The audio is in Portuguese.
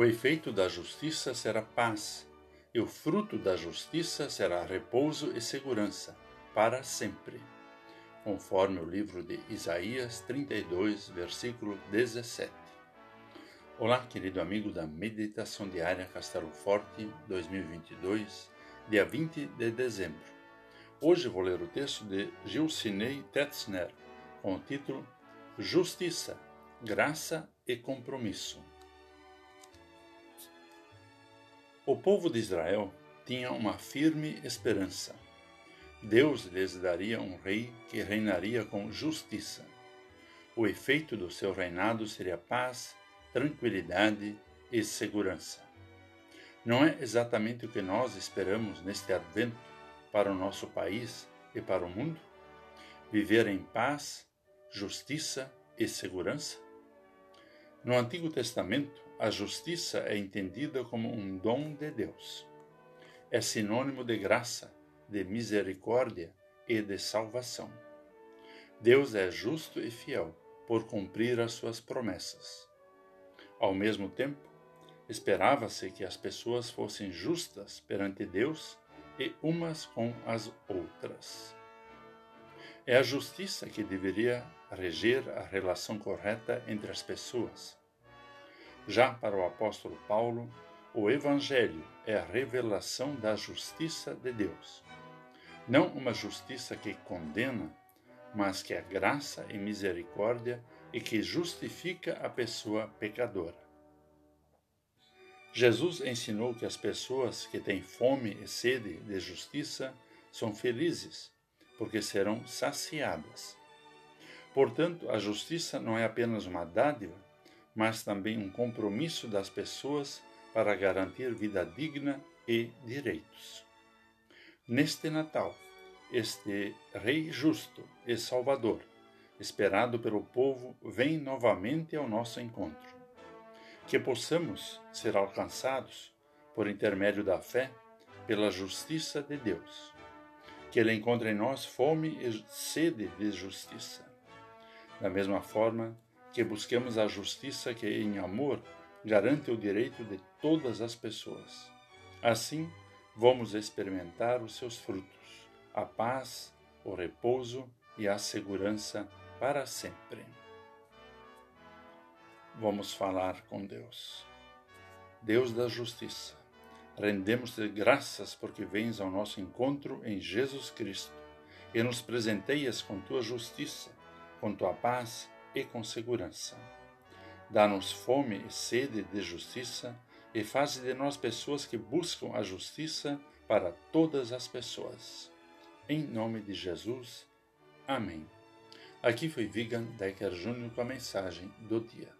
O efeito da justiça será paz, e o fruto da justiça será repouso e segurança, para sempre. Conforme o livro de Isaías 32, versículo 17. Olá, querido amigo da Meditação Diária Castelo Forte 2022, dia 20 de dezembro. Hoje vou ler o texto de Gilcinei Tetzner, com o título Justiça, Graça e Compromisso. O povo de Israel tinha uma firme esperança. Deus lhes daria um rei que reinaria com justiça. O efeito do seu reinado seria paz, tranquilidade e segurança. Não é exatamente o que nós esperamos neste advento para o nosso país e para o mundo? Viver em paz, justiça e segurança? No Antigo Testamento, a justiça é entendida como um dom de Deus. É sinônimo de graça, de misericórdia e de salvação. Deus é justo e fiel por cumprir as suas promessas. Ao mesmo tempo, esperava-se que as pessoas fossem justas perante Deus e umas com as outras. É a justiça que deveria reger a relação correta entre as pessoas já para o apóstolo Paulo, o Evangelho é a revelação da justiça de Deus. Não uma justiça que condena, mas que é graça e misericórdia e que justifica a pessoa pecadora. Jesus ensinou que as pessoas que têm fome e sede de justiça são felizes, porque serão saciadas. Portanto, a justiça não é apenas uma dádiva, mas também um compromisso das pessoas para garantir vida digna e direitos. Neste Natal, este Rei justo e Salvador, esperado pelo povo, vem novamente ao nosso encontro. Que possamos ser alcançados, por intermédio da fé, pela justiça de Deus. Que Ele encontre em nós fome e sede de justiça. Da mesma forma, que busquemos a justiça que, em amor, garante o direito de todas as pessoas. Assim, vamos experimentar os seus frutos, a paz, o repouso e a segurança para sempre. Vamos falar com Deus. Deus da justiça, rendemos-te graças porque vens ao nosso encontro em Jesus Cristo e nos presenteias com tua justiça, com tua paz e com segurança. Dá-nos fome e sede de justiça e faz de nós pessoas que buscam a justiça para todas as pessoas. Em nome de Jesus. Amém. Aqui foi Vigan Decker Júnior com a mensagem do dia.